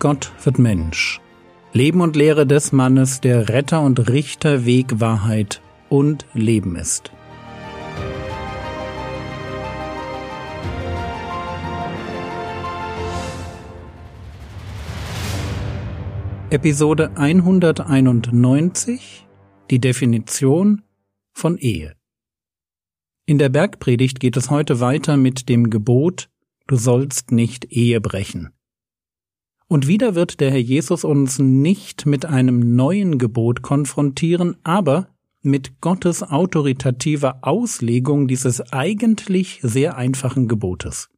Gott wird Mensch. Leben und Lehre des Mannes, der Retter und Richter, Weg, Wahrheit und Leben ist. Episode 191 Die Definition von Ehe. In der Bergpredigt geht es heute weiter mit dem Gebot, du sollst nicht Ehe brechen. Und wieder wird der Herr Jesus uns nicht mit einem neuen Gebot konfrontieren, aber mit Gottes autoritativer Auslegung dieses eigentlich sehr einfachen Gebotes.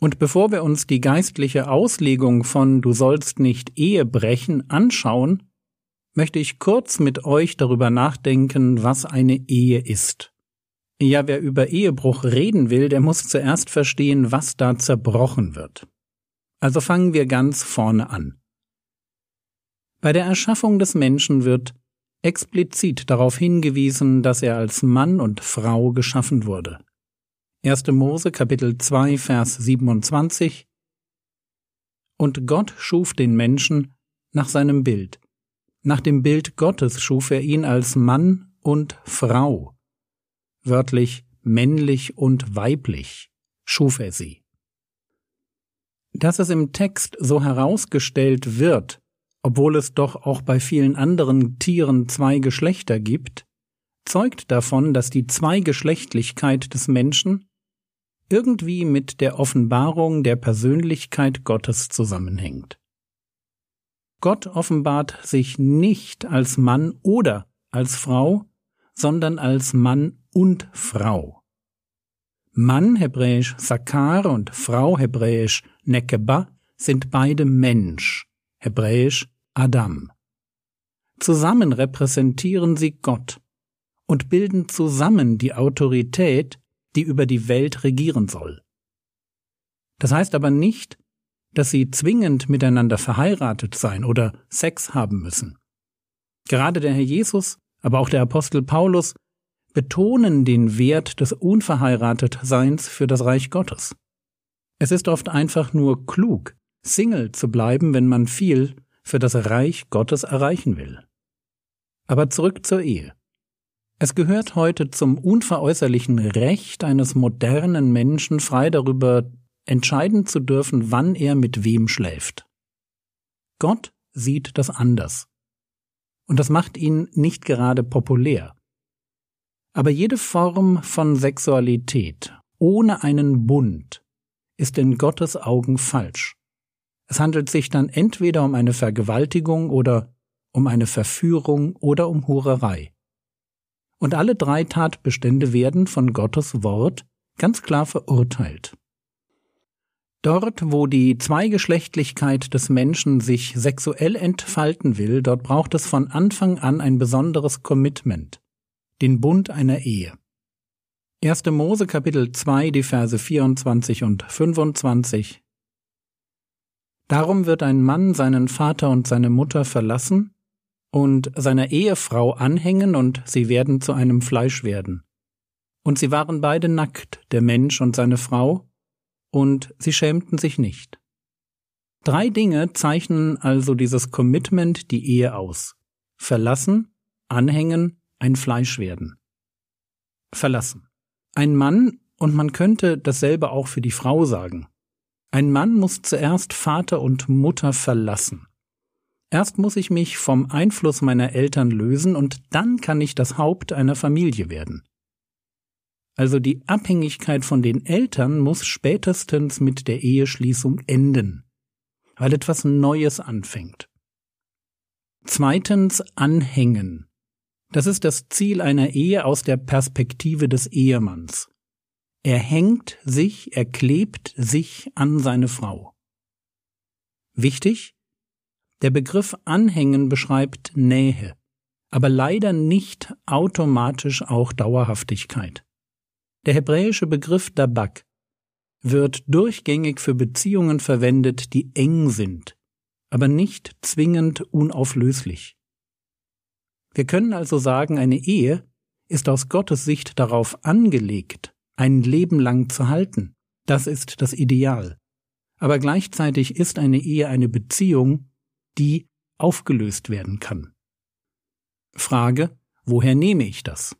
Und bevor wir uns die geistliche Auslegung von Du sollst nicht Ehe brechen anschauen, möchte ich kurz mit euch darüber nachdenken, was eine Ehe ist. Ja, wer über Ehebruch reden will, der muss zuerst verstehen, was da zerbrochen wird. Also fangen wir ganz vorne an. Bei der Erschaffung des Menschen wird explizit darauf hingewiesen, dass er als Mann und Frau geschaffen wurde. 1. Mose Kapitel 2 Vers 27 Und Gott schuf den Menschen nach seinem Bild. Nach dem Bild Gottes schuf er ihn als Mann und Frau. Wörtlich männlich und weiblich schuf er sie. Dass es im Text so herausgestellt wird, obwohl es doch auch bei vielen anderen Tieren zwei Geschlechter gibt, zeugt davon, dass die Zweigeschlechtlichkeit des Menschen irgendwie mit der Offenbarung der Persönlichkeit Gottes zusammenhängt. Gott offenbart sich nicht als Mann oder als Frau, sondern als Mann und Frau. Mann hebräisch Sakar und Frau hebräisch Nekeba sind beide Mensch, hebräisch Adam. Zusammen repräsentieren sie Gott und bilden zusammen die Autorität, die über die Welt regieren soll. Das heißt aber nicht, dass sie zwingend miteinander verheiratet sein oder Sex haben müssen. Gerade der Herr Jesus, aber auch der Apostel Paulus betonen den Wert des Unverheiratetseins für das Reich Gottes. Es ist oft einfach nur klug, Single zu bleiben, wenn man viel für das Reich Gottes erreichen will. Aber zurück zur Ehe. Es gehört heute zum unveräußerlichen Recht eines modernen Menschen, frei darüber entscheiden zu dürfen, wann er mit wem schläft. Gott sieht das anders. Und das macht ihn nicht gerade populär. Aber jede Form von Sexualität ohne einen Bund ist in Gottes Augen falsch. Es handelt sich dann entweder um eine Vergewaltigung oder um eine Verführung oder um Hurerei. Und alle drei Tatbestände werden von Gottes Wort ganz klar verurteilt. Dort, wo die Zweigeschlechtlichkeit des Menschen sich sexuell entfalten will, dort braucht es von Anfang an ein besonderes Commitment den Bund einer Ehe. 1. Mose Kapitel 2, die Verse 24 und 25. Darum wird ein Mann seinen Vater und seine Mutter verlassen und seiner Ehefrau anhängen und sie werden zu einem Fleisch werden. Und sie waren beide nackt, der Mensch und seine Frau, und sie schämten sich nicht. Drei Dinge zeichnen also dieses Commitment die Ehe aus. Verlassen, anhängen ein Fleisch werden. Verlassen. Ein Mann, und man könnte dasselbe auch für die Frau sagen. Ein Mann muss zuerst Vater und Mutter verlassen. Erst muss ich mich vom Einfluss meiner Eltern lösen und dann kann ich das Haupt einer Familie werden. Also die Abhängigkeit von den Eltern muss spätestens mit der Eheschließung enden, weil etwas Neues anfängt. Zweitens anhängen. Das ist das Ziel einer Ehe aus der Perspektive des Ehemanns. Er hängt sich, er klebt sich an seine Frau. Wichtig? Der Begriff Anhängen beschreibt Nähe, aber leider nicht automatisch auch Dauerhaftigkeit. Der hebräische Begriff Dabak wird durchgängig für Beziehungen verwendet, die eng sind, aber nicht zwingend unauflöslich. Wir können also sagen, eine Ehe ist aus Gottes Sicht darauf angelegt, ein Leben lang zu halten. Das ist das Ideal. aber gleichzeitig ist eine Ehe eine Beziehung, die aufgelöst werden kann. Frage, woher nehme ich das?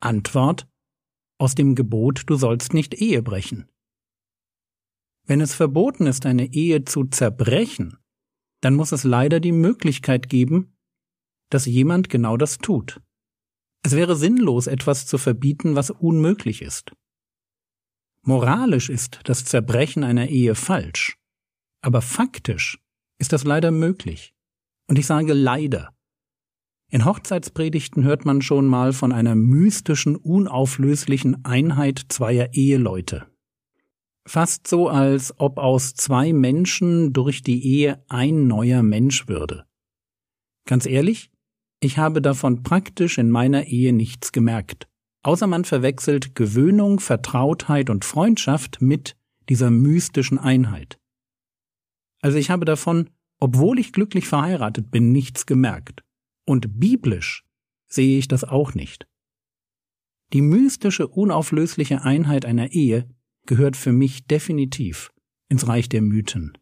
Antwort, aus dem Gebot, du sollst nicht Ehe brechen. Wenn es verboten ist, eine Ehe zu zerbrechen, dann muss es leider die Möglichkeit geben, dass jemand genau das tut. Es wäre sinnlos, etwas zu verbieten, was unmöglich ist. Moralisch ist das Zerbrechen einer Ehe falsch, aber faktisch ist das leider möglich. Und ich sage leider. In Hochzeitspredigten hört man schon mal von einer mystischen, unauflöslichen Einheit zweier Eheleute. Fast so, als ob aus zwei Menschen durch die Ehe ein neuer Mensch würde. Ganz ehrlich, ich habe davon praktisch in meiner Ehe nichts gemerkt außer man verwechselt Gewöhnung, Vertrautheit und Freundschaft mit dieser mystischen Einheit. Also ich habe davon, obwohl ich glücklich verheiratet bin, nichts gemerkt. Und biblisch sehe ich das auch nicht. Die mystische, unauflösliche Einheit einer Ehe gehört für mich definitiv ins Reich der Mythen.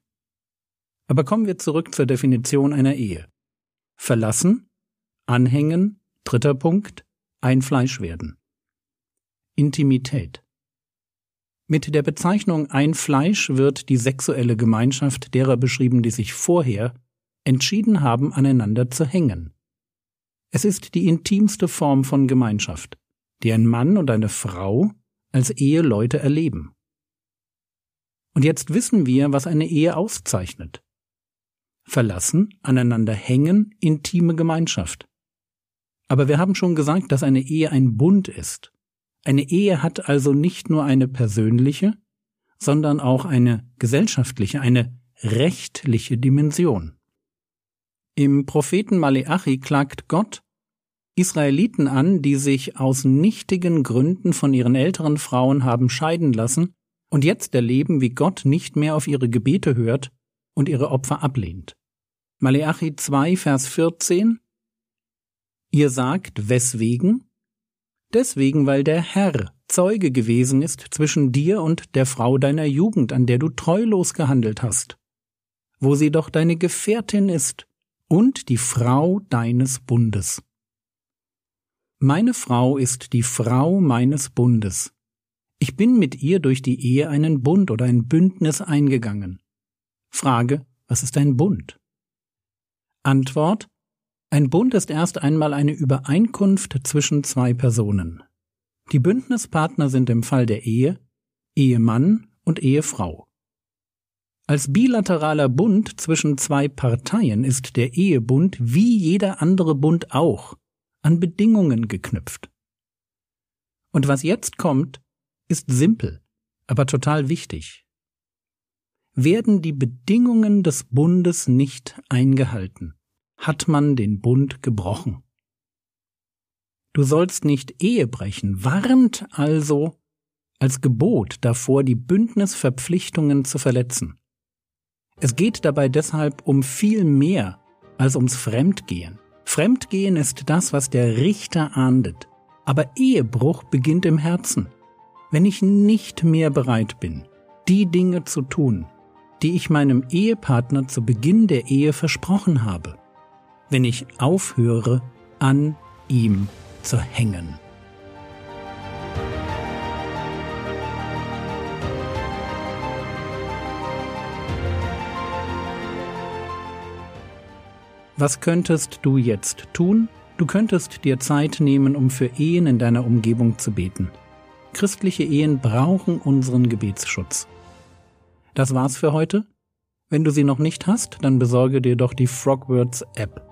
Aber kommen wir zurück zur Definition einer Ehe. Verlassen, anhängen, dritter Punkt, ein Fleisch werden. Intimität. Mit der Bezeichnung ein Fleisch wird die sexuelle Gemeinschaft derer beschrieben, die sich vorher entschieden haben, aneinander zu hängen. Es ist die intimste Form von Gemeinschaft, die ein Mann und eine Frau als Eheleute erleben. Und jetzt wissen wir, was eine Ehe auszeichnet. Verlassen, aneinander hängen, intime Gemeinschaft. Aber wir haben schon gesagt, dass eine Ehe ein Bund ist. Eine Ehe hat also nicht nur eine persönliche, sondern auch eine gesellschaftliche, eine rechtliche Dimension. Im Propheten Maleachi klagt Gott Israeliten an, die sich aus nichtigen Gründen von ihren älteren Frauen haben scheiden lassen und jetzt erleben, wie Gott nicht mehr auf ihre Gebete hört und ihre Opfer ablehnt. Maleachi 2, Vers 14 Ihr sagt, weswegen? Deswegen, weil der Herr Zeuge gewesen ist zwischen dir und der Frau deiner Jugend, an der du treulos gehandelt hast, wo sie doch deine Gefährtin ist und die Frau deines Bundes. Meine Frau ist die Frau meines Bundes. Ich bin mit ihr durch die Ehe einen Bund oder ein Bündnis eingegangen. Frage, was ist ein Bund? Antwort, ein Bund ist erst einmal eine Übereinkunft zwischen zwei Personen. Die Bündnispartner sind im Fall der Ehe Ehemann und Ehefrau. Als bilateraler Bund zwischen zwei Parteien ist der Ehebund wie jeder andere Bund auch an Bedingungen geknüpft. Und was jetzt kommt, ist simpel, aber total wichtig. Werden die Bedingungen des Bundes nicht eingehalten, hat man den Bund gebrochen. Du sollst nicht Ehe brechen, warnt also als Gebot davor, die Bündnisverpflichtungen zu verletzen. Es geht dabei deshalb um viel mehr als ums Fremdgehen. Fremdgehen ist das, was der Richter ahndet. Aber Ehebruch beginnt im Herzen. Wenn ich nicht mehr bereit bin, die Dinge zu tun, die ich meinem Ehepartner zu Beginn der Ehe versprochen habe, wenn ich aufhöre, an ihm zu hängen. Was könntest du jetzt tun? Du könntest dir Zeit nehmen, um für Ehen in deiner Umgebung zu beten. Christliche Ehen brauchen unseren Gebetsschutz. Das war's für heute. Wenn du sie noch nicht hast, dann besorge dir doch die Frogwords App.